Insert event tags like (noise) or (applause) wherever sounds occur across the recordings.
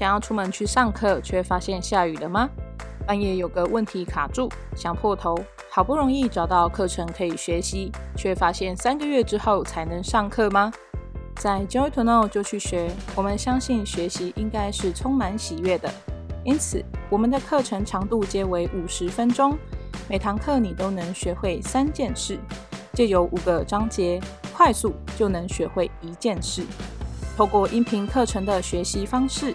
想要出门去上课，却发现下雨了吗？半夜有个问题卡住，想破头，好不容易找到课程可以学习，却发现三个月之后才能上课吗？在 Joy to Know 就去学，我们相信学习应该是充满喜悦的。因此，我们的课程长度皆为五十分钟，每堂课你都能学会三件事，借由五个章节，快速就能学会一件事。透过音频课程的学习方式，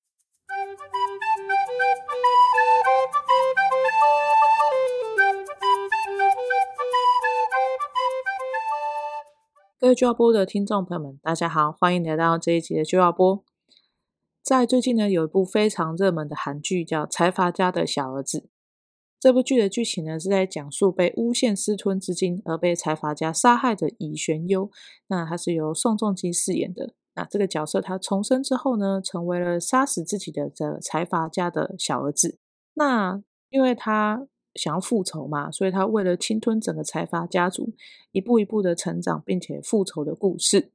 各位 Joy 要播的听众朋友们，大家好，欢迎来到这一集的 Joy 要播。在最近呢，有一部非常热门的韩剧，叫《财阀家的小儿子》。这部剧的剧情呢，是在讲述被诬陷私吞资金而被财阀家杀害的李玄优。那他是由宋仲基饰演的。那这个角色他重生之后呢，成为了杀死自己的这财阀家的小儿子。那因为他想要复仇嘛，所以他为了侵吞整个财阀家族，一步一步的成长，并且复仇的故事。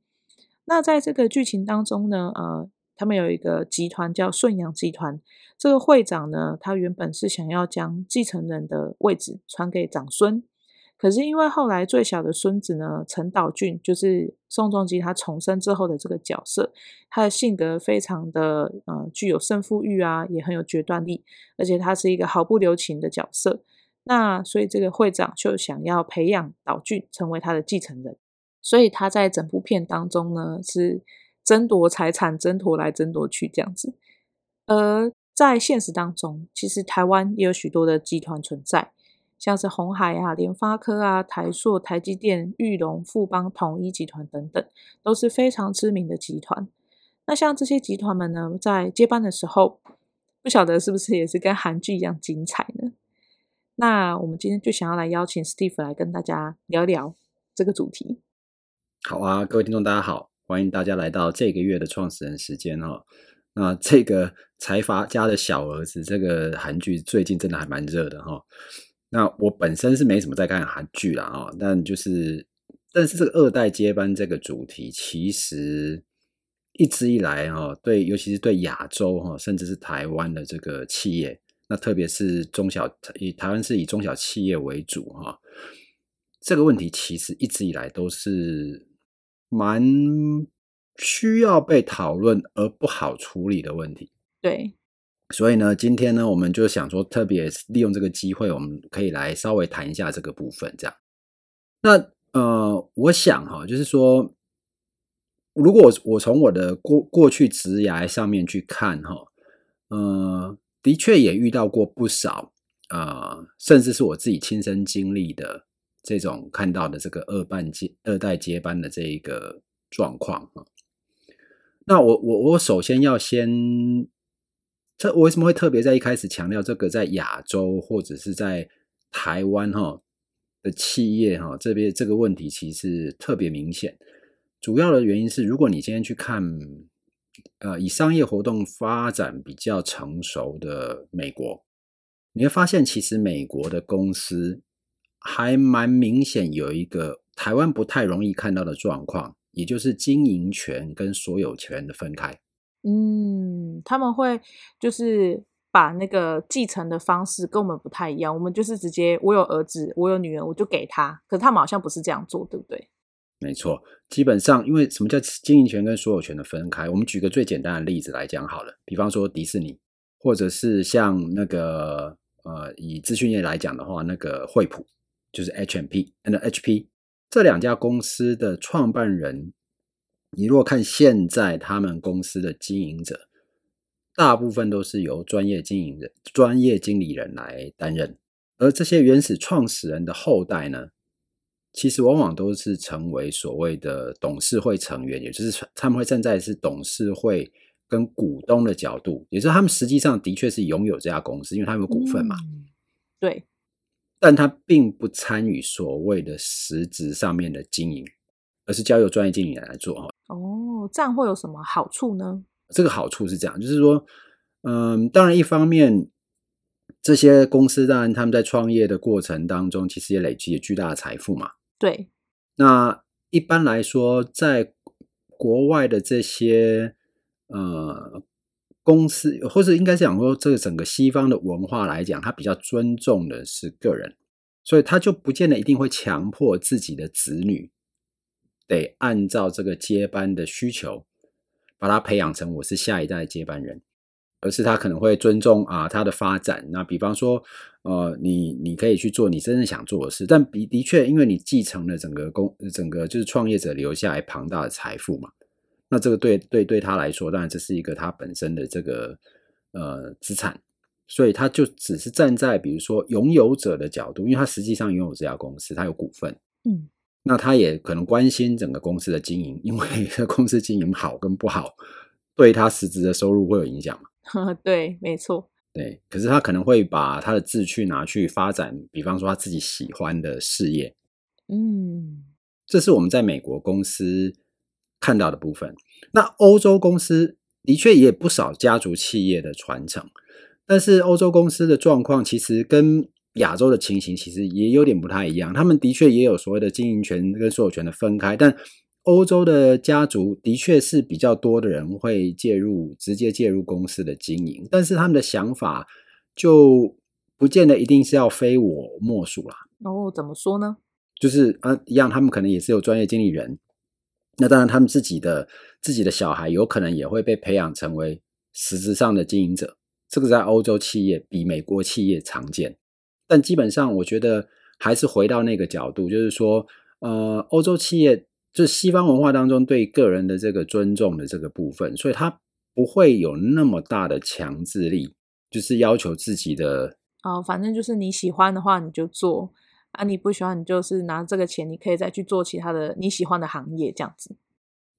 那在这个剧情当中呢，呃，他们有一个集团叫顺阳集团，这个会长呢，他原本是想要将继承人的位置传给长孙。可是因为后来最小的孙子呢，陈导俊就是宋仲基他重生之后的这个角色，他的性格非常的呃具有胜负欲啊，也很有决断力，而且他是一个毫不留情的角色。那所以这个会长就想要培养导俊成为他的继承人，所以他在整部片当中呢是争夺财产，争夺来争夺去这样子。而在现实当中，其实台湾也有许多的集团存在。像是红海啊、联发科啊、台塑、台积电、裕隆、富邦、统一集团等等，都是非常知名的集团。那像这些集团们呢，在接班的时候，不晓得是不是也是跟韩剧一样精彩呢？那我们今天就想要来邀请 Steve 来跟大家聊聊这个主题。好啊，各位听众大家好，欢迎大家来到这个月的创始人时间哦。那这个财阀家的小儿子，这个韩剧最近真的还蛮热的哈。那我本身是没什么在看韩剧啦啊，但就是，但是这个二代接班这个主题，其实一直以来哈，对，尤其是对亚洲哈，甚至是台湾的这个企业，那特别是中小，以台湾是以中小企业为主哈，这个问题其实一直以来都是蛮需要被讨论而不好处理的问题。对。所以呢，今天呢，我们就想说，特别利用这个机会，我们可以来稍微谈一下这个部分，这样。那呃，我想哈，就是说，如果我从我的过过去职涯上面去看哈，呃，的确也遇到过不少呃，甚至是我自己亲身经历的这种看到的这个二半接二代接班的这一个状况哈。那我我我首先要先。这我为什么会特别在一开始强调这个在亚洲或者是在台湾哈的企业哈这边这个问题其实特别明显。主要的原因是，如果你今天去看呃以商业活动发展比较成熟的美国，你会发现其实美国的公司还蛮明显有一个台湾不太容易看到的状况，也就是经营权跟所有权的分开。嗯，他们会就是把那个继承的方式跟我们不太一样。我们就是直接，我有儿子，我有女儿，我就给他。可是他们好像不是这样做，对不对？没错，基本上，因为什么叫经营权跟所有权的分开？我们举个最简单的例子来讲好了，比方说迪士尼，或者是像那个呃，以资讯业来讲的话，那个惠普，就是 H M P，and HP 这两家公司的创办人。你如果看现在他们公司的经营者，大部分都是由专业经营人、专业经理人来担任，而这些原始创始人的后代呢，其实往往都是成为所谓的董事会成员，也就是他们会站在是董事会跟股东的角度，也就是他们实际上的确是拥有这家公司，因为他们有股份嘛。嗯，对，但他并不参与所谓的实质上面的经营。而是交由专业经理人来做哈，哦，这样会有什么好处呢？这个好处是这样，就是说，嗯，当然一方面，这些公司当然他们在创业的过程当中，其实也累积了巨大的财富嘛。对。那一般来说，在国外的这些呃公司，或者应该是讲说，这个整个西方的文化来讲，他比较尊重的是个人，所以他就不见得一定会强迫自己的子女得按照这个接班的需求，把他培养成我是下一代接班人。而是他可能会尊重啊他的发展，那比方说，呃，你你可以去做你真正想做的事，但的的确，因为你继承了整个公整个就是创业者留下来庞大的财富嘛，那这个对对对他来说，当然这是一个他本身的这个呃资产，所以他就只是站在比如说拥有者的角度，因为他实际上拥有这家公司，他有股份，嗯，那他也可能关心整个公司的经营，因为 (laughs) 这公司经营好跟不好，对他实质的收入会有影响嘛。(laughs) 对，没错。对，可是他可能会把他的志趣拿去发展，比方说他自己喜欢的事业。嗯，这是我们在美国公司看到的部分。那欧洲公司的确也有不少家族企业的传承，但是欧洲公司的状况其实跟亚洲的情形其实也有点不太一样。他们的确也有所谓的经营权跟所有权的分开，但欧洲的家族的确是比较多的人会介入，直接介入公司的经营，但是他们的想法就不见得一定是要非我莫属啦。哦，怎么说呢？就是啊，一样，他们可能也是有专业经理人。那当然，他们自己的自己的小孩有可能也会被培养成为实质上的经营者。这个在欧洲企业比美国企业常见，但基本上我觉得还是回到那个角度，就是说，呃，欧洲企业。就是西方文化当中对个人的这个尊重的这个部分，所以它不会有那么大的强制力，就是要求自己的哦，反正就是你喜欢的话你就做啊，你不喜欢你就是拿这个钱，你可以再去做其他的你喜欢的行业这样子。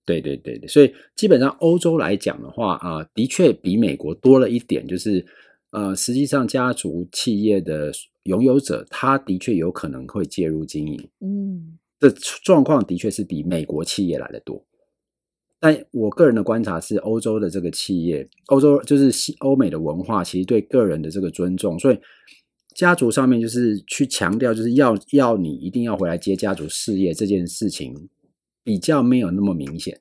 对对对对，所以基本上欧洲来讲的话啊，呃，的确比美国多了一点，就是呃，实际上家族企业的拥有者，他的确有可能会介入经营，嗯。这状况的确是比美国企业来的多，但我个人的观察是，欧洲的这个企业，欧洲就是西欧美的文化，其实对个人的这个尊重，所以家族上面就是去强调，就是要要你一定要回来接家族事业这件事情，比较没有那么明显。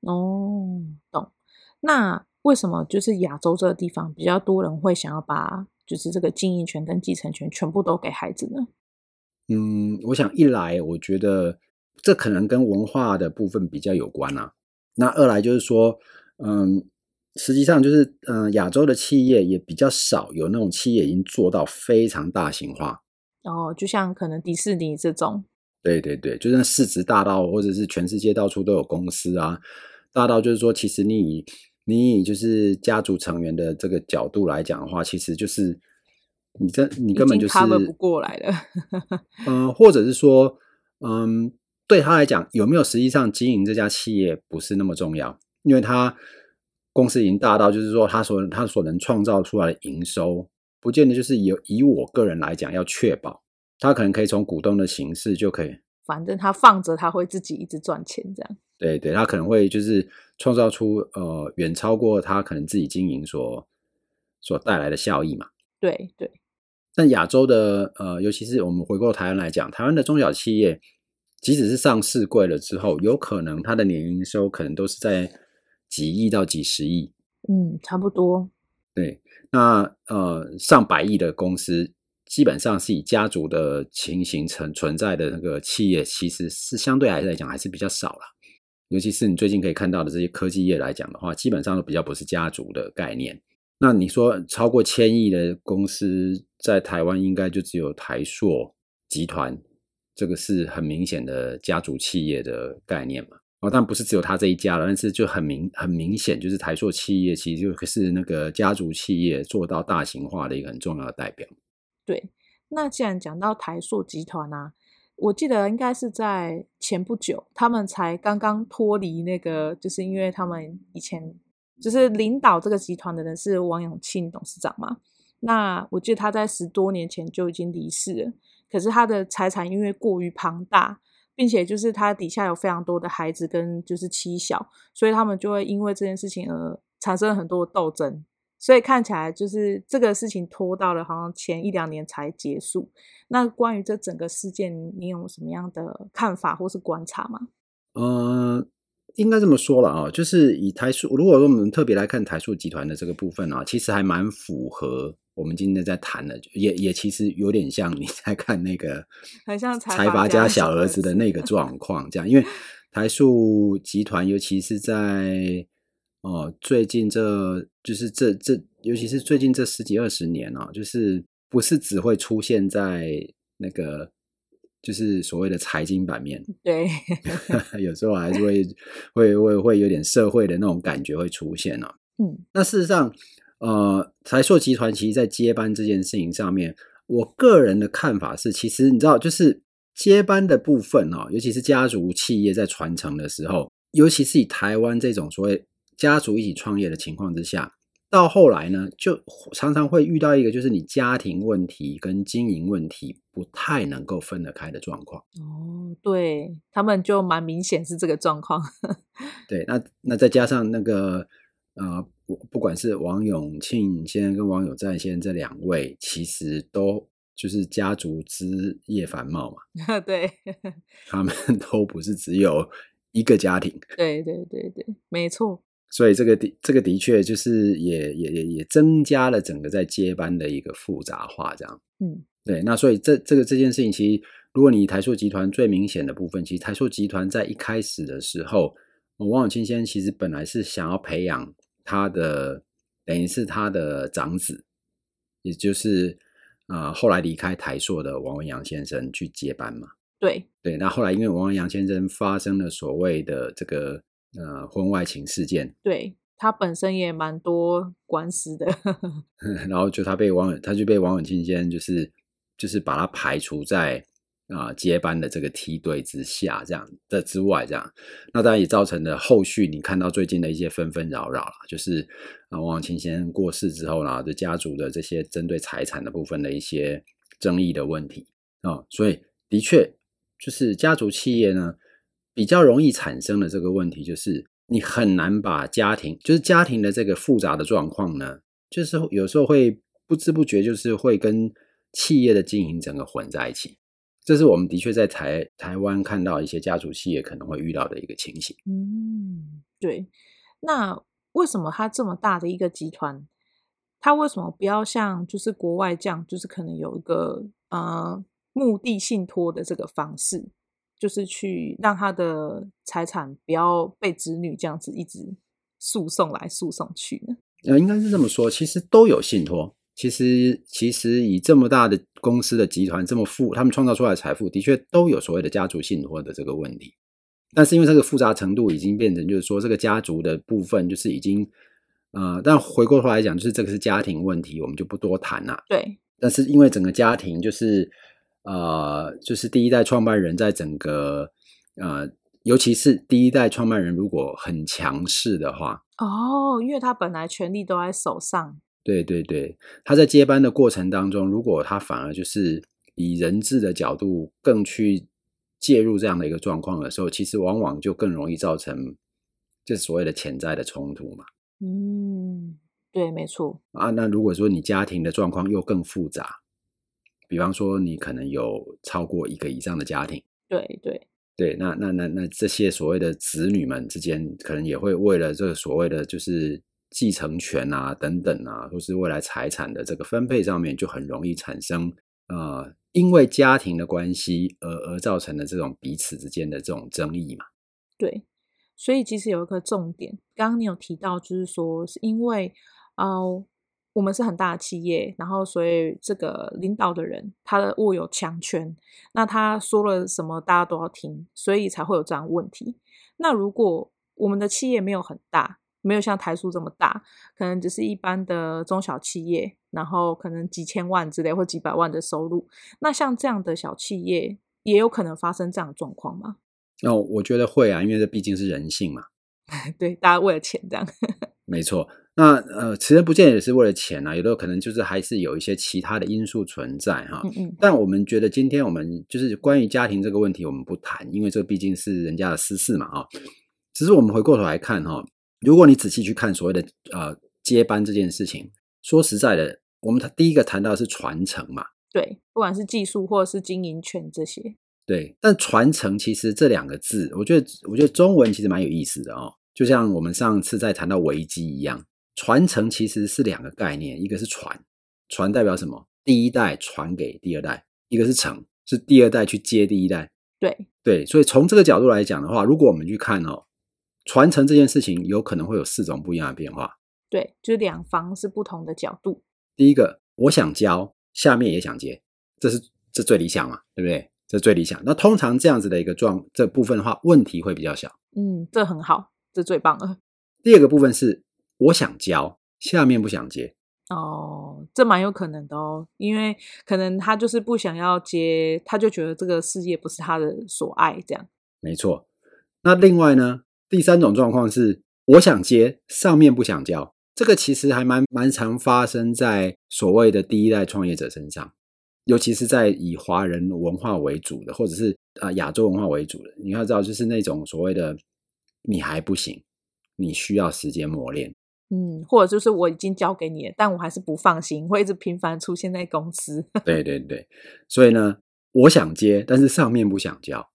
哦，懂。那为什么就是亚洲这个地方比较多人会想要把就是这个经营权跟继承权全部都给孩子呢？嗯，我想一来，我觉得这可能跟文化的部分比较有关啊。那二来就是说，嗯，实际上就是，嗯，亚洲的企业也比较少有那种企业已经做到非常大型化。哦，就像可能迪士尼这种。对对对，就算市值大到，或者是全世界到处都有公司啊，大到就是说，其实你以你以就是家族成员的这个角度来讲的话，其实就是。你这你根本就是 cover 不过来了，嗯，或者是说，嗯，对他来讲，有没有实际上经营这家企业不是那么重要，因为他公司已经大到，就是说他所他所能创造出来的营收，不见得就是以以我个人来讲要确保，他可能可以从股东的形式就可以，反正他放着他会自己一直赚钱这样，对对，他可能会就是创造出呃远超过他可能自己经营所所带来的效益嘛，对对。但亚洲的呃，尤其是我们回过台湾来讲，台湾的中小企业，即使是上市贵了之后，有可能它的年营收可能都是在几亿到几十亿，嗯，差不多。对，那呃，上百亿的公司，基本上是以家族的情形存存在的那个企业，其实是相对来来讲还是比较少了。尤其是你最近可以看到的这些科技业来讲的话，基本上都比较不是家族的概念。那你说超过千亿的公司在台湾，应该就只有台塑集团，这个是很明显的家族企业的概念嘛？哦，但不是只有他这一家了，但是就很明很明显，就是台塑企业其实就是那个家族企业做到大型化的一个很重要的代表。对，那既然讲到台塑集团啊，我记得应该是在前不久，他们才刚刚脱离那个，就是因为他们以前。就是领导这个集团的人是王永庆董事长嘛？那我记得他在十多年前就已经离世了。可是他的财产因为过于庞大，并且就是他底下有非常多的孩子跟就是妻小，所以他们就会因为这件事情而产生很多的斗争。所以看起来就是这个事情拖到了好像前一两年才结束。那关于这整个事件，你有什么样的看法或是观察吗？嗯、呃，应该这么说了啊，就是以台塑，如果说我们特别来看台塑集团的这个部分啊，其实还蛮符合我们今天在谈的，也也其实有点像你在看那个，(laughs) 很像财阀家小儿子的那个状况这样，因为 (laughs) 台塑集团尤其是在。哦，最近这就是这这，尤其是最近这十几二十年啊，就是不是只会出现在那个，就是所谓的财经版面。对，(laughs) 有时候还是会会会会有点社会的那种感觉会出现啊。嗯，那事实上，呃，财硕集团其实，在接班这件事情上面，我个人的看法是，其实你知道，就是接班的部分啊，尤其是家族企业在传承的时候，尤其是以台湾这种所谓。家族一起创业的情况之下，到后来呢，就常常会遇到一个，就是你家庭问题跟经营问题不太能够分得开的状况。哦，对，他们就蛮明显是这个状况。(laughs) 对，那那再加上那个呃，不不管是王永庆先生跟王永赞先生这两位，其实都就是家族枝叶繁茂嘛。(laughs) 对，(laughs) 他们都不是只有一个家庭。对对对对，没错。所以这个的这个的确就是也也也也增加了整个在接班的一个复杂化，这样。嗯，对。那所以这这个这件事情，其实如果你台塑集团最明显的部分，其实台塑集团在一开始的时候，王永庆先生其实本来是想要培养他的，等于是他的长子，也就是啊、呃、后来离开台塑的王文洋先生去接班嘛。对对。那后来因为王文洋先生发生了所谓的这个。呃，婚外情事件，对，他本身也蛮多官司的，(laughs) (laughs) 然后就他被王，他就被王永庆先生就是就是把他排除在啊、呃、接班的这个梯队之下，这样的之外，这样，那当然也造成了后续你看到最近的一些纷纷扰扰了，就是啊王永庆先生过世之后呢，这家族的这些针对财产的部分的一些争议的问题。啊、哦，所以的确就是家族企业呢。比较容易产生的这个问题，就是你很难把家庭，就是家庭的这个复杂的状况呢，就是有时候会不知不觉，就是会跟企业的经营整个混在一起。这是我们的确在台台湾看到一些家族企业可能会遇到的一个情形。嗯，对。那为什么它这么大的一个集团，它为什么不要像就是国外这样，就是可能有一个呃目的信托的这个方式？就是去让他的财产不要被子女这样子一直诉讼来诉讼去呢？呃，应该是这么说，其实都有信托。其实，其实以这么大的公司的集团这么富，他们创造出来的财富的确都有所谓的家族信托的这个问题。但是因为这个复杂程度已经变成，就是说这个家族的部分就是已经呃，但回过头来讲，就是这个是家庭问题，我们就不多谈了。对。但是因为整个家庭就是。呃，就是第一代创办人在整个呃，尤其是第一代创办人如果很强势的话，哦，因为他本来权力都在手上。对对对，他在接班的过程当中，如果他反而就是以人质的角度更去介入这样的一个状况的时候，其实往往就更容易造成这所谓的潜在的冲突嘛。嗯，对，没错。啊，那如果说你家庭的状况又更复杂。比方说，你可能有超过一个以上的家庭，对对对，那那那那这些所谓的子女们之间，可能也会为了这个所谓的就是继承权啊等等啊，或是未来财产的这个分配上面，就很容易产生呃，因为家庭的关系而而造成的这种彼此之间的这种争议嘛。对，所以其实有一个重点，刚刚你有提到，就是说是因为哦。呃我们是很大的企业，然后所以这个领导的人他的握有强权，那他说了什么大家都要听，所以才会有这样的问题。那如果我们的企业没有很大，没有像台塑这么大，可能只是一般的中小企业，然后可能几千万之类或几百万的收入，那像这样的小企业也有可能发生这样的状况吗？哦，我觉得会啊，因为这毕竟是人性嘛。(laughs) 对，大家为了钱这样。(laughs) 没错。那呃，辞人不见也是为了钱啊，有的可能就是还是有一些其他的因素存在哈。嗯嗯。但我们觉得今天我们就是关于家庭这个问题，我们不谈，因为这毕竟是人家的私事嘛啊。只是我们回过头来看哈，如果你仔细去看所谓的呃接班这件事情，说实在的，我们第一个谈到的是传承嘛。对，不管是技术或者是经营权这些。对，但传承其实这两个字，我觉得我觉得中文其实蛮有意思的哦。就像我们上次在谈到危机一样，传承其实是两个概念，一个是传，传代表什么？第一代传给第二代；一个是承，是第二代去接第一代。对对，所以从这个角度来讲的话，如果我们去看哦，传承这件事情有可能会有四种不一样的变化。对，就是两方是不同的角度。第一个，我想教。下面也想接，这是这最理想嘛，对不对？这最理想。那通常这样子的一个状这部分的话，问题会比较小。嗯，这很好，这最棒了。第二个部分是我想教，下面不想接。哦，这蛮有可能的哦，因为可能他就是不想要接，他就觉得这个事业不是他的所爱，这样。没错。那另外呢，第三种状况是我想接，上面不想教。这个其实还蛮蛮常发生在所谓的第一代创业者身上，尤其是在以华人文化为主的，或者是啊亚洲文化为主的。你要知道，就是那种所谓的你还不行，你需要时间磨练。嗯，或者就是我已经交给你了，但我还是不放心，会一直频繁出现在公司。(laughs) 对对对，所以呢，我想接，但是上面不想交。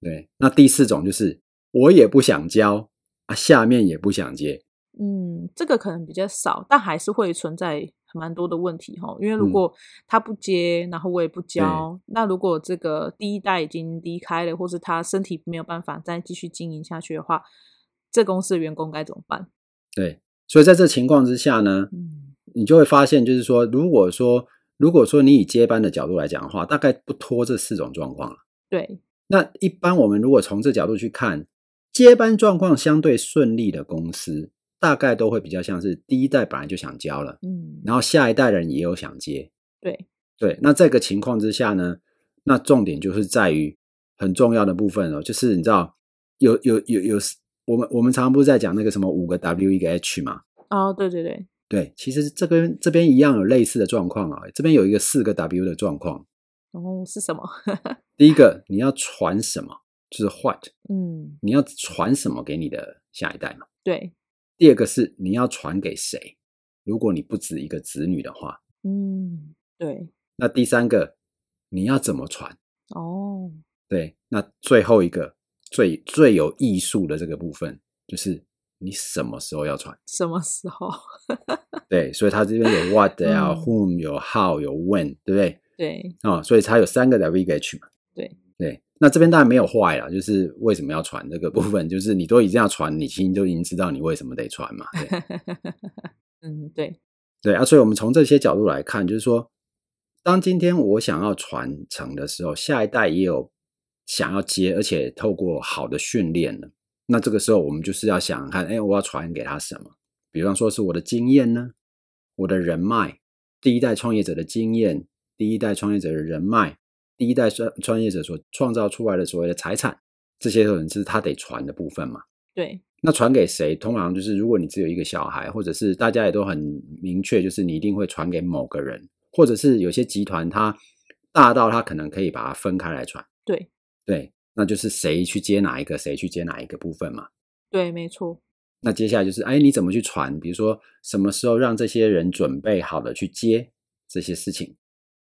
对，那第四种就是我也不想交啊，下面也不想接。嗯，这个可能比较少，但还是会存在蛮多的问题哈。因为如果他不接，嗯、然后我也不交，那如果这个第一代已经离开了，或是他身体没有办法再继续经营下去的话，这公司的员工该怎么办？对，所以在这情况之下呢，嗯，你就会发现，就是说，如果说如果说你以接班的角度来讲的话，大概不脱这四种状况了。对，那一般我们如果从这角度去看，接班状况相对顺利的公司。大概都会比较像是第一代本来就想交了，嗯，然后下一代人也有想接，对对。那这个情况之下呢，那重点就是在于很重要的部分哦，就是你知道有有有有，我们我们常常不是在讲那个什么五个 W 一个 H 嘛？哦，对对对对，其实这边这边一样有类似的状况啊，这边有一个四个 W 的状况。哦，是什么？(laughs) 第一个你要传什么？就是 What？嗯，你要传什么给你的下一代嘛？对。第二个是你要传给谁？如果你不止一个子女的话，嗯，对。那第三个你要怎么传？哦，对。那最后一个最最有艺术的这个部分，就是你什么时候要传？什么时候？(laughs) 对，所以它这边有 what 呀、嗯、whom 有 how 有 when，对不对？对。哦，所以它有三个 W H 嘛？对对。那这边当然没有坏啦，就是为什么要传这个部分，就是你都已经要传，你心就已经知道你为什么得传嘛。对 (laughs) 嗯，对，对啊，所以我们从这些角度来看，就是说，当今天我想要传承的时候，下一代也有想要接，而且透过好的训练了，那这个时候我们就是要想看，哎，我要传给他什么？比方说是我的经验呢，我的人脉，第一代创业者的经验，第一代创业者的人脉。第一代创创业者所创造出来的所谓的财产，这些可能是他得传的部分嘛？对。那传给谁？通常就是如果你只有一个小孩，或者是大家也都很明确，就是你一定会传给某个人，或者是有些集团它大到它可能可以把它分开来传。对。对，那就是谁去接哪一个，谁去接哪一个部分嘛？对，没错。那接下来就是，哎，你怎么去传？比如说什么时候让这些人准备好了去接这些事情？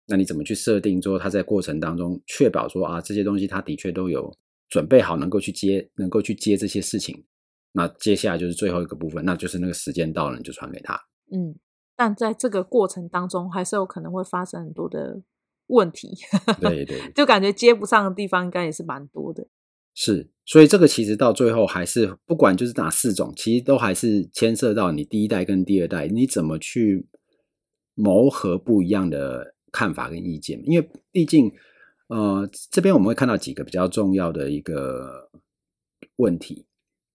那你怎么去设定说他在过程当中确保说啊，这些东西他的确都有准备好，能够去接，能够去接这些事情。那接下来就是最后一个部分，那就是那个时间到了，你就传给他。嗯，但在这个过程当中，还是有可能会发生很多的问题。对对，(laughs) 就感觉接不上的地方应该也是蛮多的。是，所以这个其实到最后还是不管就是哪四种，其实都还是牵涉到你第一代跟第二代，你怎么去磨合不一样的。看法跟意见，因为毕竟，呃，这边我们会看到几个比较重要的一个问题，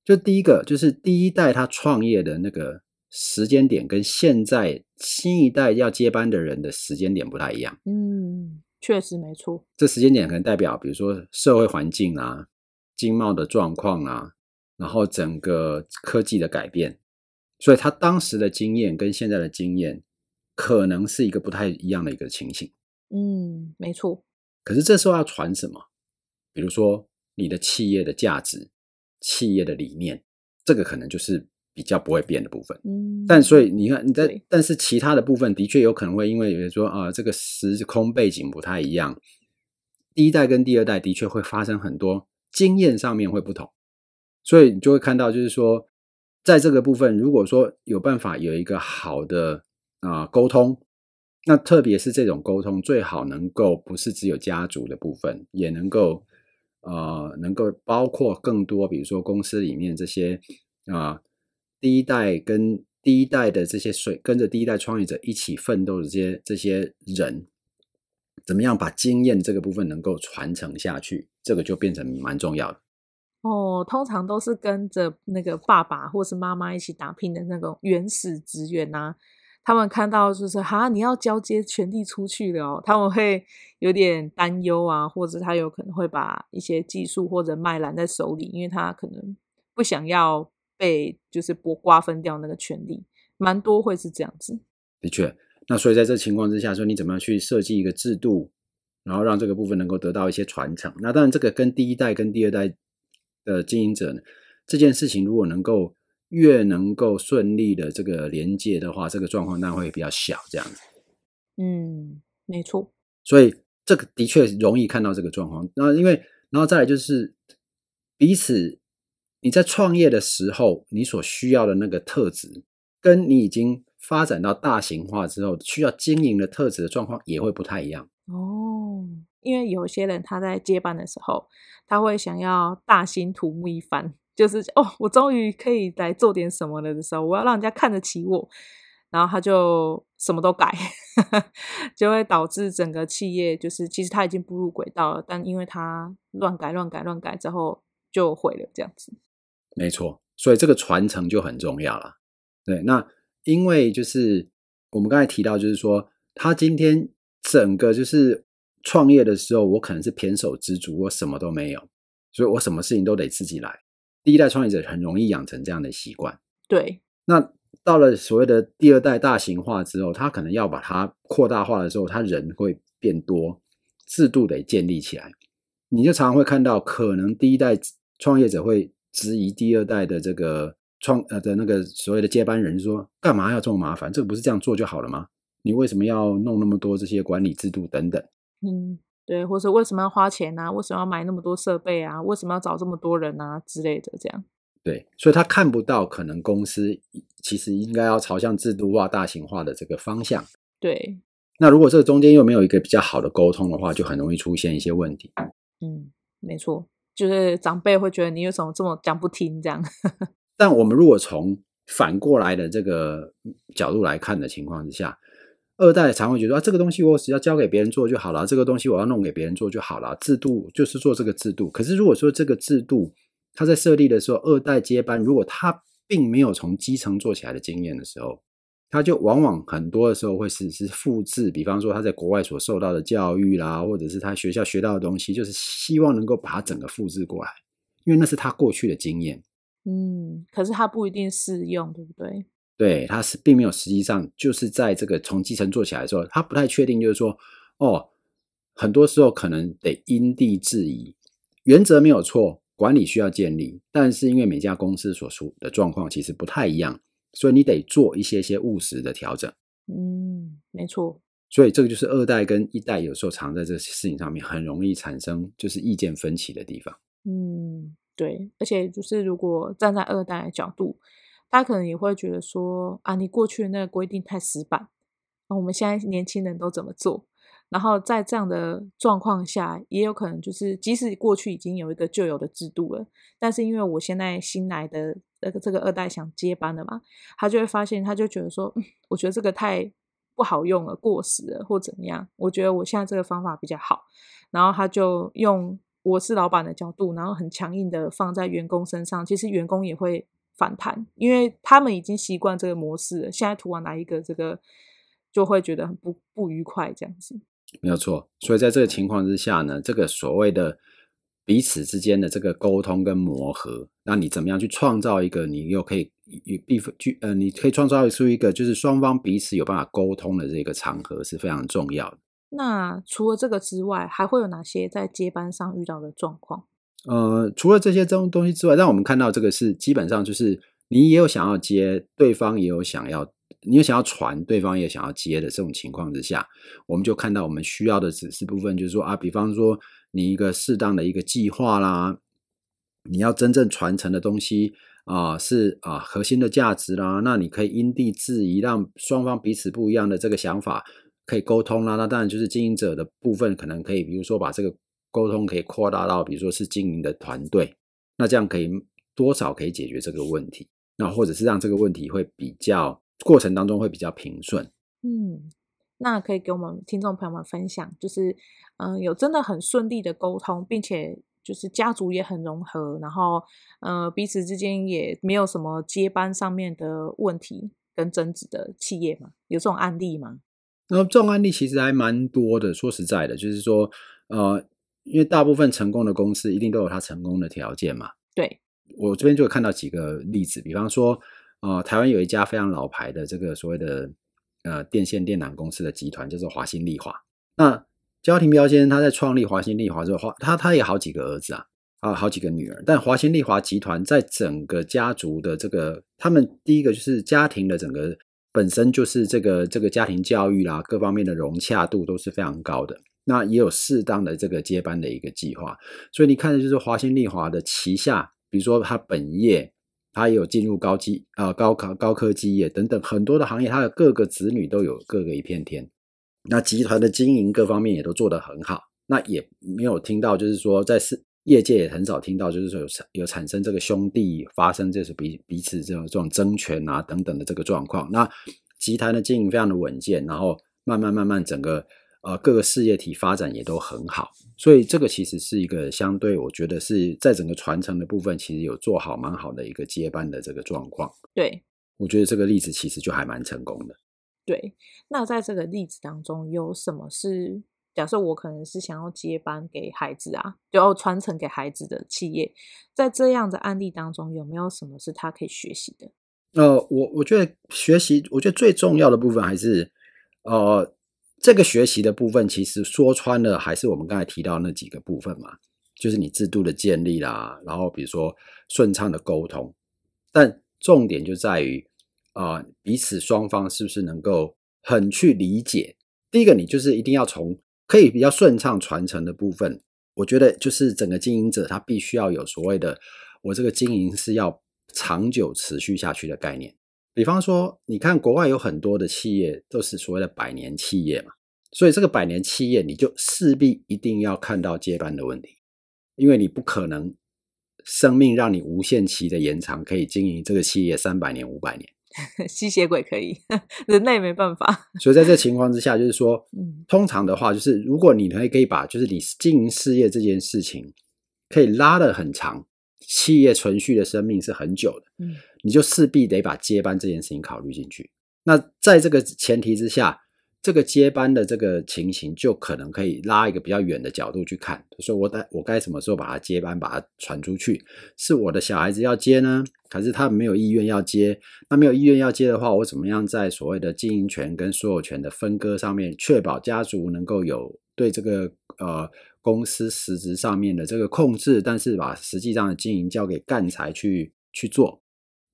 就第一个就是第一代他创业的那个时间点，跟现在新一代要接班的人的时间点不太一样。嗯，确实没错。这时间点可能代表，比如说社会环境啊、经贸的状况啊，然后整个科技的改变。所以他当时的经验跟现在的经验可能是一个不太一样的一个情形。嗯，没错。可是这时候要传什么？比如说你的企业的价值、企业的理念，这个可能就是比较不会变的部分。嗯，但所以你看你在，但是其他的部分的确有可能会因为有人说啊、呃，这个时空背景不太一样，第一代跟第二代的确会发生很多经验上面会不同，所以你就会看到就是说，在这个部分，如果说有办法有一个好的啊、呃、沟通。那特别是这种沟通，最好能够不是只有家族的部分，也能够呃，能够包括更多，比如说公司里面这些啊、呃，第一代跟第一代的这些水，跟着第一代创业者一起奋斗的这些这些人，怎么样把经验这个部分能够传承下去，这个就变成蛮重要的。哦，通常都是跟着那个爸爸或是妈妈一起打拼的那种原始职员呐。他们看到就是哈，你要交接权力出去了哦，他们会有点担忧啊，或者他有可能会把一些技术或者卖揽在手里，因为他可能不想要被就是剥瓜分掉那个权利，蛮多会是这样子。的确，那所以在这情况之下，说你怎么样去设计一个制度，然后让这个部分能够得到一些传承。那当然，这个跟第一代跟第二代的经营者呢，这件事情如果能够。越能够顺利的这个连接的话，这个状况当然会比较小，这样子。嗯，没错。所以这个的确容易看到这个状况。那因为，然后再来就是彼此你在创业的时候，你所需要的那个特质，跟你已经发展到大型化之后需要经营的特质的状况也会不太一样。哦，因为有些人他在接班的时候，他会想要大兴土木一番。就是哦，我终于可以来做点什么了的时候，我要让人家看得起我，然后他就什么都改，(laughs) 就会导致整个企业就是其实他已经步入轨道了，但因为他乱改、乱改、乱改之后就毁了这样子。没错，所以这个传承就很重要了。对，那因为就是我们刚才提到，就是说他今天整个就是创业的时候，我可能是偏手知足，我什么都没有，所以我什么事情都得自己来。第一代创业者很容易养成这样的习惯，对。那到了所谓的第二代大型化之后，他可能要把它扩大化的时候，他人会变多，制度得建立起来。你就常常会看到，可能第一代创业者会质疑第二代的这个创呃的那个所谓的接班人说，干嘛要这么麻烦？这个不是这样做就好了吗？你为什么要弄那么多这些管理制度等等？嗯。对，或者为什么要花钱啊？为什么要买那么多设备啊？为什么要找这么多人啊之类的？这样。对，所以他看不到可能公司其实应该要朝向制度化、大型化的这个方向。对。那如果这个中间又没有一个比较好的沟通的话，就很容易出现一些问题。嗯，没错，就是长辈会觉得你有什么这么讲不听这样。(laughs) 但我们如果从反过来的这个角度来看的情况之下。二代常会觉得啊，这个东西我只要交给别人做就好了，这个东西我要弄给别人做就好了。制度就是做这个制度。可是如果说这个制度它在设立的时候，二代接班，如果他并没有从基层做起来的经验的时候，他就往往很多的时候会只是复制。比方说他在国外所受到的教育啦，或者是他学校学到的东西，就是希望能够把它整个复制过来，因为那是他过去的经验。嗯，可是他不一定适用，对不对？对，他是并没有实际上就是在这个从基层做起来的时候，他不太确定，就是说，哦，很多时候可能得因地制宜，原则没有错，管理需要建立，但是因为每家公司所处的状况其实不太一样，所以你得做一些些务实的调整。嗯，没错。所以这个就是二代跟一代有时候常在这事情上面很容易产生就是意见分歧的地方。嗯，对，而且就是如果站在二代的角度。他可能也会觉得说啊，你过去的那个规定太死板，那我们现在年轻人都怎么做？然后在这样的状况下，也有可能就是，即使过去已经有一个旧有的制度了，但是因为我现在新来的这个这个二代想接班的嘛，他就会发现，他就觉得说，嗯，我觉得这个太不好用了，过时了，或怎么样？我觉得我现在这个方法比较好，然后他就用我是老板的角度，然后很强硬的放在员工身上，其实员工也会。反弹，因为他们已经习惯这个模式了。现在突然来一个这个，就会觉得很不不愉快，这样子。没有错，所以在这个情况之下呢，这个所谓的彼此之间的这个沟通跟磨合，那你怎么样去创造一个你又可以与必分具呃，你可以创造出一个就是双方彼此有办法沟通的这个场合是非常重要的。那除了这个之外，还会有哪些在接班上遇到的状况？呃，除了这些东东西之外，让我们看到这个是基本上就是你也有想要接，对方也有想要，你有想要传，对方也想要接的这种情况之下，我们就看到我们需要的指示部分，就是说啊，比方说你一个适当的一个计划啦，你要真正传承的东西啊、是啊、核心的价值啦，那你可以因地制宜，让双方彼此不一样的这个想法。可以沟通啦，那当然就是经营者的部分，可能可以，比如说把这个沟通可以扩大到，比如说是经营的团队，那这样可以多少可以解决这个问题，那或者是让这个问题会比较过程当中会比较平顺。嗯，那可以给我们听众朋友们分享，就是嗯、呃，有真的很顺利的沟通，并且就是家族也很融合，然后呃彼此之间也没有什么接班上面的问题跟争执的企业吗？有这种案例吗？那这种案例其实还蛮多的。说实在的，就是说，呃，因为大部分成功的公司一定都有它成功的条件嘛。对，我这边就有看到几个例子，比方说，呃，台湾有一家非常老牌的这个所谓的呃电线电缆公司的集团，叫做华新丽华。那焦廷彪先生他在创立华新丽华之后，他他也好几个儿子啊，啊，好几个女儿。但华新丽华集团在整个家族的这个，他们第一个就是家庭的整个。本身就是这个这个家庭教育啦，各方面的融洽度都是非常高的。那也有适当的这个接班的一个计划，所以你看的就是华新丽华的旗下，比如说它本业，它也有进入高技啊高考高科技业等等很多的行业，它的各个子女都有各个一片天。那集团的经营各方面也都做得很好，那也没有听到就是说在是。业界也很少听到，就是说有产有产生这个兄弟发生这是彼彼此这种这种争权啊等等的这个状况。那集团的经营非常的稳健，然后慢慢慢慢整个呃各个事业体发展也都很好，所以这个其实是一个相对我觉得是在整个传承的部分，其实有做好蛮好的一个接班的这个状况。对，我觉得这个例子其实就还蛮成功的。对，那在这个例子当中有什么是？假设我可能是想要接班给孩子啊，就要传承给孩子的企业，在这样的案例当中，有没有什么是他可以学习的？呃，我我觉得学习，我觉得最重要的部分还是，呃，这个学习的部分，其实说穿了，还是我们刚才提到那几个部分嘛，就是你制度的建立啦，然后比如说顺畅的沟通，但重点就在于，啊、彼此双方是不是能够很去理解？第一个，你就是一定要从可以比较顺畅传承的部分，我觉得就是整个经营者他必须要有所谓的，我这个经营是要长久持续下去的概念。比方说，你看国外有很多的企业都是所谓的百年企业嘛，所以这个百年企业你就势必一定要看到接班的问题，因为你不可能生命让你无限期的延长，可以经营这个企业三百年、五百年。(laughs) 吸血鬼可以，人类没办法。所以在这情况之下，就是说，(laughs) 通常的话，就是如果你可以可以把，就是你经营事业这件事情，可以拉得很长，企业存续的生命是很久的，嗯，你就势必得把接班这件事情考虑进去。那在这个前提之下。这个接班的这个情形，就可能可以拉一个比较远的角度去看，说我该我该什么时候把它接班，把它传出去？是我的小孩子要接呢，还是他没有意愿要接？那没有意愿要接的话，我怎么样在所谓的经营权跟所有权的分割上面，确保家族能够有对这个呃公司实质上面的这个控制，但是把实际上的经营交给干才去去做？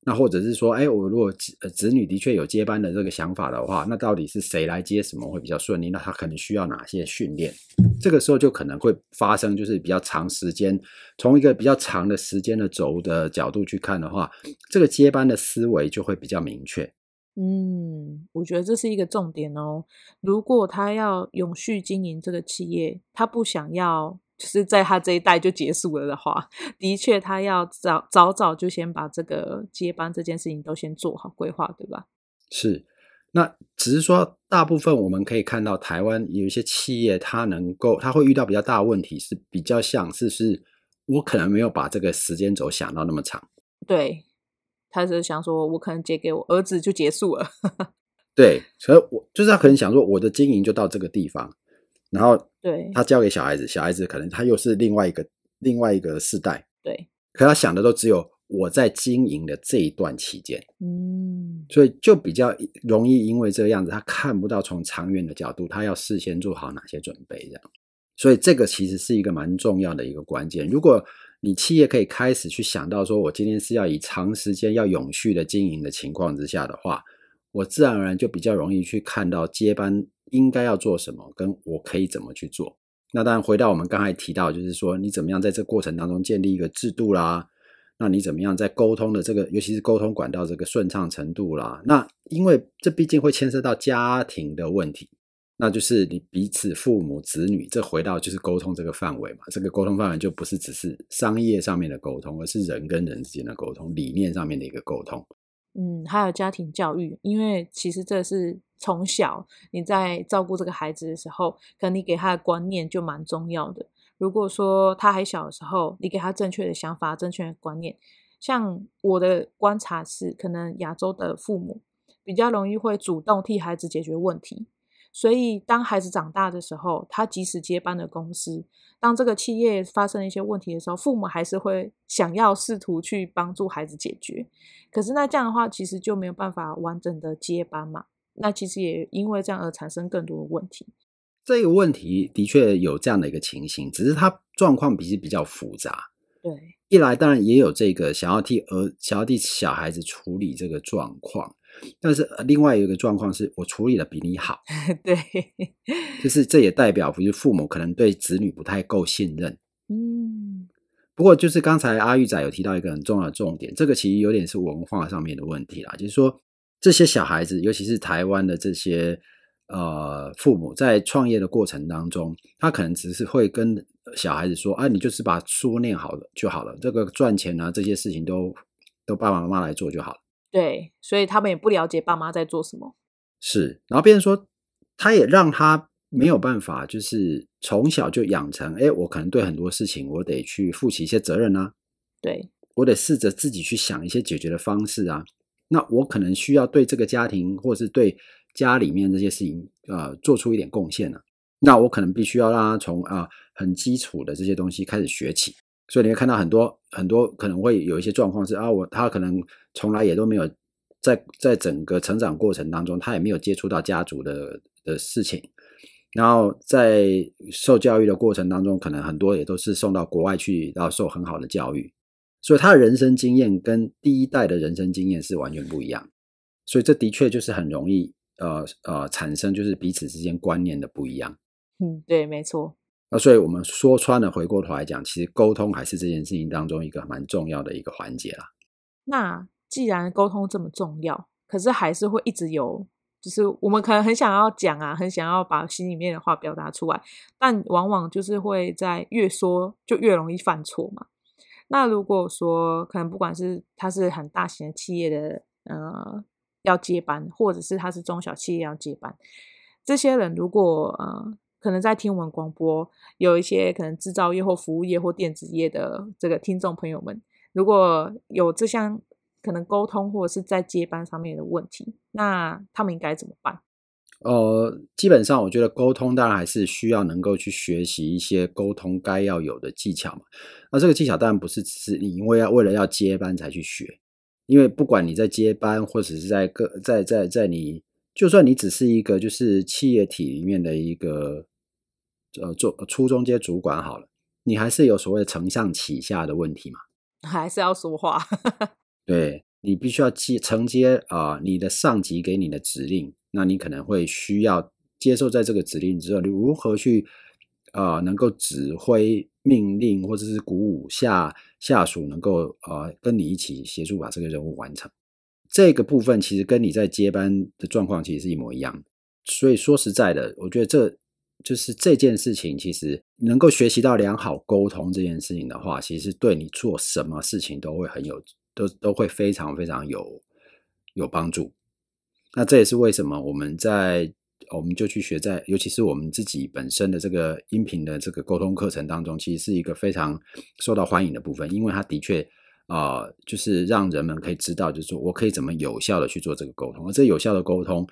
那或者是说，哎，我如果子子女的确有接班的这个想法的话，那到底是谁来接什么会比较顺利？那他可能需要哪些训练？这个时候就可能会发生，就是比较长时间，从一个比较长的时间的轴的角度去看的话，这个接班的思维就会比较明确。嗯，我觉得这是一个重点哦。如果他要永续经营这个企业，他不想要。就是在他这一代就结束了的话，的确他要早早早就先把这个接班这件事情都先做好规划，对吧？是，那只是说大部分我们可以看到台湾有一些企业，它能够它会遇到比较大的问题，是比较像是是，我可能没有把这个时间轴想到那么长。对，他是想说我可能接给我儿子就结束了。(laughs) 对，所以我就是他可能想说我的经营就到这个地方。然后，对，他交给小孩子，小孩子可能他又是另外一个另外一个世代，对，可他想的都只有我在经营的这一段期间，嗯，所以就比较容易因为这个样子，他看不到从长远的角度，他要事先做好哪些准备，这样，所以这个其实是一个蛮重要的一个关键。如果你企业可以开始去想到说，我今天是要以长时间要永续的经营的情况之下的话，我自然而然就比较容易去看到接班应该要做什么，跟我可以怎么去做。那当然回到我们刚才提到，就是说你怎么样在这过程当中建立一个制度啦，那你怎么样在沟通的这个，尤其是沟通管道这个顺畅程度啦，那因为这毕竟会牵涉到家庭的问题。那就是你彼此父母子女，这回到就是沟通这个范围嘛。这个沟通范围就不是只是商业上面的沟通，而是人跟人之间的沟通，理念上面的一个沟通。嗯，还有家庭教育，因为其实这是从小你在照顾这个孩子的时候，可能你给他的观念就蛮重要的。如果说他还小的时候，你给他正确的想法、正确的观念，像我的观察是，可能亚洲的父母比较容易会主动替孩子解决问题。所以，当孩子长大的时候，他即使接班的公司，当这个企业发生一些问题的时候，父母还是会想要试图去帮助孩子解决。可是，那这样的话，其实就没有办法完整的接班嘛。那其实也因为这样而产生更多的问题。这个问题的确有这样的一个情形，只是他状况比比较复杂。对，一来当然也有这个想要替儿想要替小孩子处理这个状况。但是另外一个状况是我处理的比你好，(laughs) 对，就是这也代表，就是父母可能对子女不太够信任。嗯，不过就是刚才阿玉仔有提到一个很重要的重点，这个其实有点是文化上面的问题啦，就是说这些小孩子，尤其是台湾的这些呃父母，在创业的过程当中，他可能只是会跟小孩子说：“啊，你就是把书念好了就好了，这个赚钱啊这些事情都都爸爸妈妈来做就好了。”对，所以他们也不了解爸妈在做什么。是，然后变成说，他也让他没有办法，就是从小就养成，哎，我可能对很多事情，我得去负起一些责任啊。对，我得试着自己去想一些解决的方式啊。那我可能需要对这个家庭，或是对家里面这些事情，呃，做出一点贡献啊。那我可能必须要让他从啊、呃、很基础的这些东西开始学起。所以你会看到很多很多可能会有一些状况是啊，我他可能从来也都没有在在整个成长过程当中，他也没有接触到家族的的事情，然后在受教育的过程当中，可能很多也都是送到国外去，然后受很好的教育，所以他的人生经验跟第一代的人生经验是完全不一样，所以这的确就是很容易呃呃产生就是彼此之间观念的不一样。嗯，对，没错。那所以我们说穿了，回过头来讲，其实沟通还是这件事情当中一个蛮重要的一个环节啦。那既然沟通这么重要，可是还是会一直有，就是我们可能很想要讲啊，很想要把心里面的话表达出来，但往往就是会在越说就越容易犯错嘛。那如果说可能不管是他是很大型的企业的呃要接班，或者是他是中小企业要接班，这些人如果呃。可能在听我们广播，有一些可能制造业或服务业或电子业的这个听众朋友们，如果有这项可能沟通或者是在接班上面的问题，那他们应该怎么办？呃，基本上我觉得沟通当然还是需要能够去学习一些沟通该要有的技巧嘛。那这个技巧当然不是只是你因为要为了要接班才去学，因为不管你在接班或者是在个在在在你，就算你只是一个就是企业体里面的一个。呃，做初中阶主管好了，你还是有所谓承上启下的问题嘛？(laughs) 还是要说话？(laughs) 对，你必须要接承接啊、呃，你的上级给你的指令，那你可能会需要接受在这个指令之后，你如何去啊、呃，能够指挥命令或者是鼓舞下下属，能够呃跟你一起协助把这个任务完成。这个部分其实跟你在接班的状况其实是一模一样。所以说实在的，我觉得这。就是这件事情，其实能够学习到良好沟通这件事情的话，其实对你做什么事情都会很有，都都会非常非常有有帮助。那这也是为什么我们在我们就去学在，尤其是我们自己本身的这个音频的这个沟通课程当中，其实是一个非常受到欢迎的部分，因为它的确呃，就是让人们可以知道，就是说我可以怎么有效的去做这个沟通。而这有效的沟通，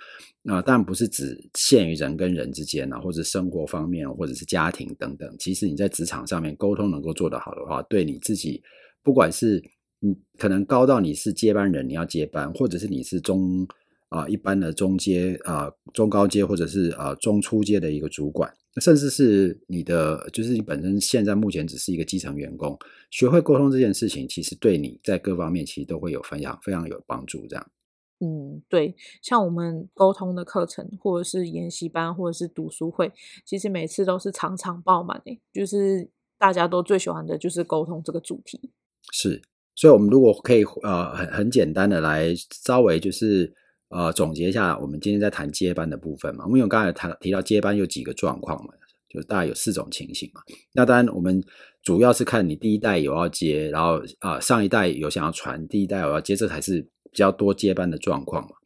啊、呃、当然不是只限于人跟人之间啊，或者生活方面，或者是家庭等等。其实你在职场上面沟通能够做得好的话，对你自己，不管是你可能高到你是接班人，你要接班，或者是你是中啊、一般的中阶啊、中高阶，或者是啊、中初阶的一个主管。甚至是你的，就是你本身现在目前只是一个基层员工，学会沟通这件事情，其实对你在各方面其实都会有非常非常有帮助。这样，嗯，对，像我们沟通的课程，或者是研习班，或者是读书会，其实每次都是场场爆满诶，就是大家都最喜欢的就是沟通这个主题。是，所以我们如果可以呃很很简单的来稍微就是。呃，总结一下，我们今天在谈接班的部分嘛。因为我刚才谈提到接班有几个状况嘛，就大概有四种情形嘛。那当然，我们主要是看你第一代有要接，然后啊、上一代有想要传，第一代有要接，这才是比较多接班的状况嘛。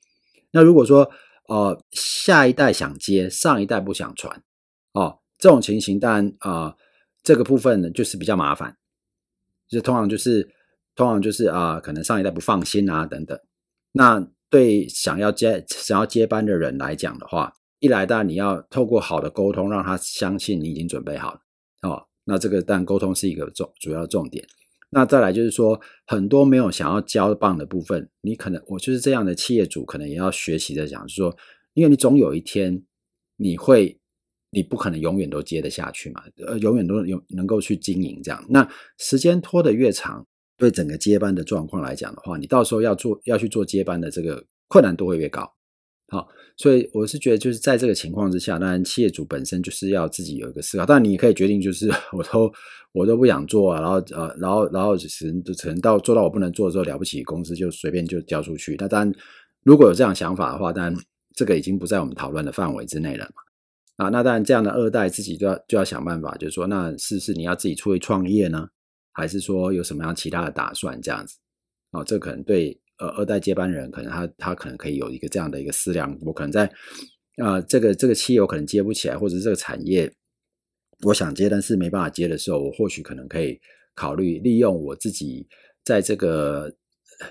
那如果说呃下一代想接，上一代不想传，哦，这种情形当然啊、这个部分呢就是比较麻烦，就通常就是通常就是啊、可能上一代不放心啊等等，那。对想要接想要接班的人来讲的话，一来当然你要透过好的沟通，让他相信你已经准备好了哦。那这个当然沟通是一个重主要重点。那再来就是说，很多没有想要交棒的部分，你可能我就是这样的企业主，可能也要学习的讲，说，因为你总有一天你会，你不可能永远都接得下去嘛，呃，永远都有能够去经营这样。那时间拖得越长。对整个接班的状况来讲的话，你到时候要做要去做接班的这个困难度会越高。好，所以我是觉得就是在这个情况之下，当然企业主本身就是要自己有一个思考。当然你可以决定就是 (laughs) 我都我都不想做啊，然后呃然后然后只能只能到做到我不能做的时候，了不起公司就随便就交出去。那当然如果有这样想法的话，当然这个已经不在我们讨论的范围之内了嘛。啊，那当然这样的二代自己就要就要想办法，就是说那是不是你要自己出去创业呢？还是说有什么样其他的打算这样子？哦，这可能对呃二代接班人，可能他他可能可以有一个这样的一个思量。我可能在啊、这个这个企业我可能接不起来，或者是这个产业我想接，但是没办法接的时候，我或许可能可以考虑利用我自己在这个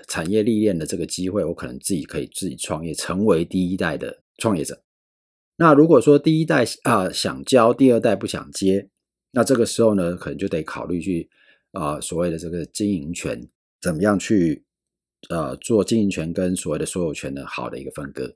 产业历练的这个机会，我可能自己可以自己创业，成为第一代的创业者。那如果说第一代啊、想交，第二代不想接，那这个时候呢，可能就得考虑去。啊、呃，所谓的这个经营权，怎么样去呃做经营权跟所谓的所有权的好的一个分割？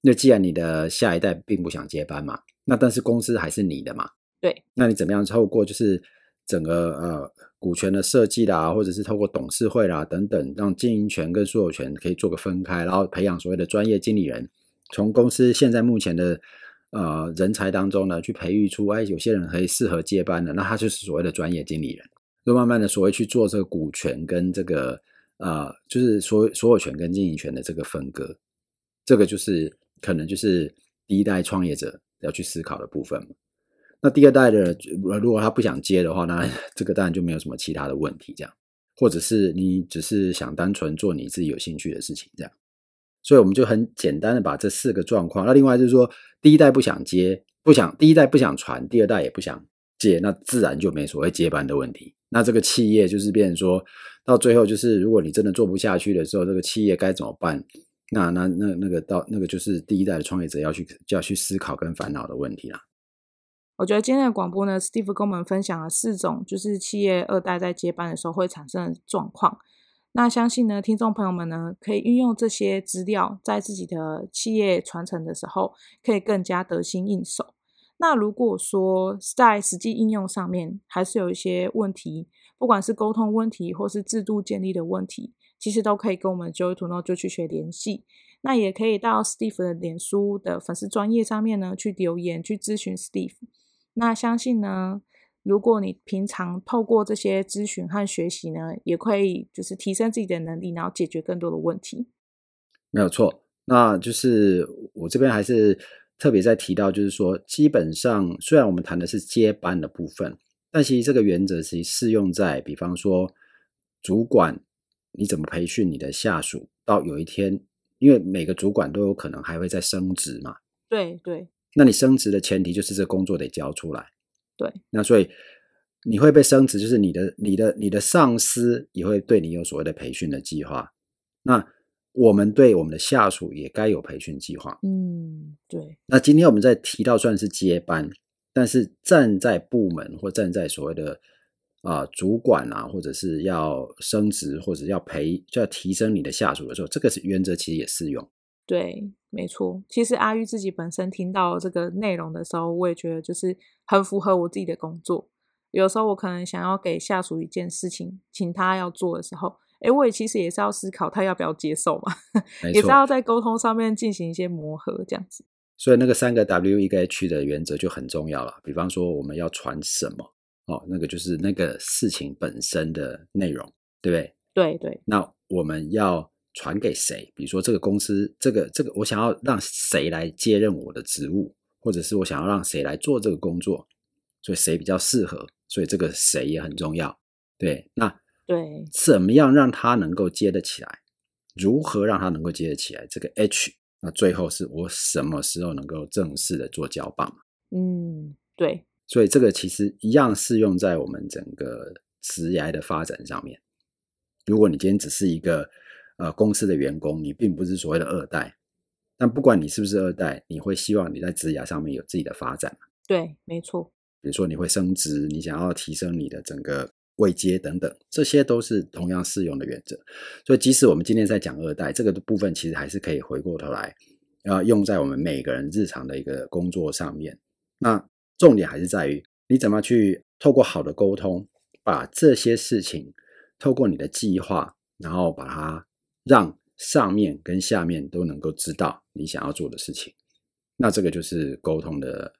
那既然你的下一代并不想接班嘛，那但是公司还是你的嘛，对，那你怎么样透过就是整个呃股权的设计啦，或者是透过董事会啦等等，让经营权跟所有权可以做个分开，然后培养所谓的专业经理人，从公司现在目前的呃人才当中呢，去培育出哎有些人可以适合接班的，那他就是所谓的专业经理人。就慢慢的所谓去做这个股权跟这个呃，就是所所有权跟经营权的这个分割，这个就是可能就是第一代创业者要去思考的部分。那第二代的如果他不想接的话，那 (laughs) 这个当然就没有什么其他的问题，这样，或者是你只是想单纯做你自己有兴趣的事情，这样。所以我们就很简单的把这四个状况，那另外就是说，第一代不想接，不想第一代不想传，第二代也不想接，那自然就没所谓接班的问题。那这个企业就是变成说，到最后就是，如果你真的做不下去的时候，这个企业该怎么办？那那那那个到那个就是第一代的创业者要去就要去思考跟烦恼的问题啦。我觉得今天的广播呢，Steve 跟我们分享了四种就是企业二代在接班的时候会产生的状况。那相信呢，听众朋友们呢，可以运用这些资料，在自己的企业传承的时候，可以更加得心应手。那如果说在实际应用上面还是有一些问题，不管是沟通问题或是制度建立的问题，其实都可以跟我们 Joy to Know 就去学联系。那也可以到 Steve 的脸书的粉丝专页上面呢去留言去咨询 Steve。那相信呢，如果你平常透过这些咨询和学习呢，也可以就是提升自己的能力，然后解决更多的问题。没有错，那就是我这边还是。特别在提到，就是说，基本上虽然我们谈的是接班的部分，但其实这个原则其实适用在，比方说，主管你怎么培训你的下属，到有一天，因为每个主管都有可能还会再升职嘛。对对。那你升职的前提就是这工作得交出来。对。那所以你会被升职，就是你的、你的、你的上司也会对你有所谓的培训的计划。那我们对我们的下属也该有培训计划。嗯，对。那今天我们在提到算是接班，但是站在部门或站在所谓的啊、呃、主管啊，或者是要升职或者要培就要提升你的下属的时候，这个是原则，其实也适用。对，没错。其实阿玉自己本身听到这个内容的时候，我也觉得就是很符合我自己的工作。有时候我可能想要给下属一件事情，请他要做的时候，诶，我也其实也是要思考他要不要接受嘛，(laughs) 也是要在沟通上面进行一些磨合，这样子。所以那个三个 W 一个 H 的原则就很重要了。比方说我们要传什么哦，那个就是那个事情本身的内容，对不对？对对。那我们要传给谁？比如说这个公司，这个这个我想要让谁来接任我的职务，或者是我想要让谁来做这个工作，所以谁比较适合？所以这个谁也很重要，对，那对，怎么样让他能够接得起来？如何让他能够接得起来？这个 H，那最后是我什么时候能够正式的做交棒？嗯，对。所以这个其实一样适用在我们整个职涯的发展上面。如果你今天只是一个呃公司的员工，你并不是所谓的二代，但不管你是不是二代，你会希望你在职涯上面有自己的发展。对，没错。比如说你会升职，你想要提升你的整个位阶等等，这些都是同样适用的原则。所以即使我们今天在讲二代这个部分，其实还是可以回过头来，呃，用在我们每个人日常的一个工作上面。那重点还是在于你怎么去透过好的沟通，把这些事情透过你的计划，然后把它让上面跟下面都能够知道你想要做的事情。那这个就是沟通的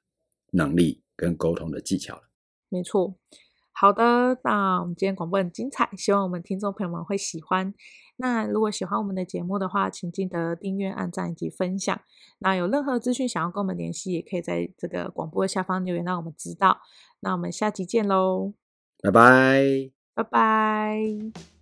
能力。跟沟通的技巧了，没错。好的，那我们今天广播很精彩，希望我们听众朋友们会喜欢。那如果喜欢我们的节目的话，请记得订阅、按赞以及分享。那有任何资讯想要跟我们联系，也可以在这个广播的下方留言，让我们知道。那我们下集见喽，拜拜，拜拜。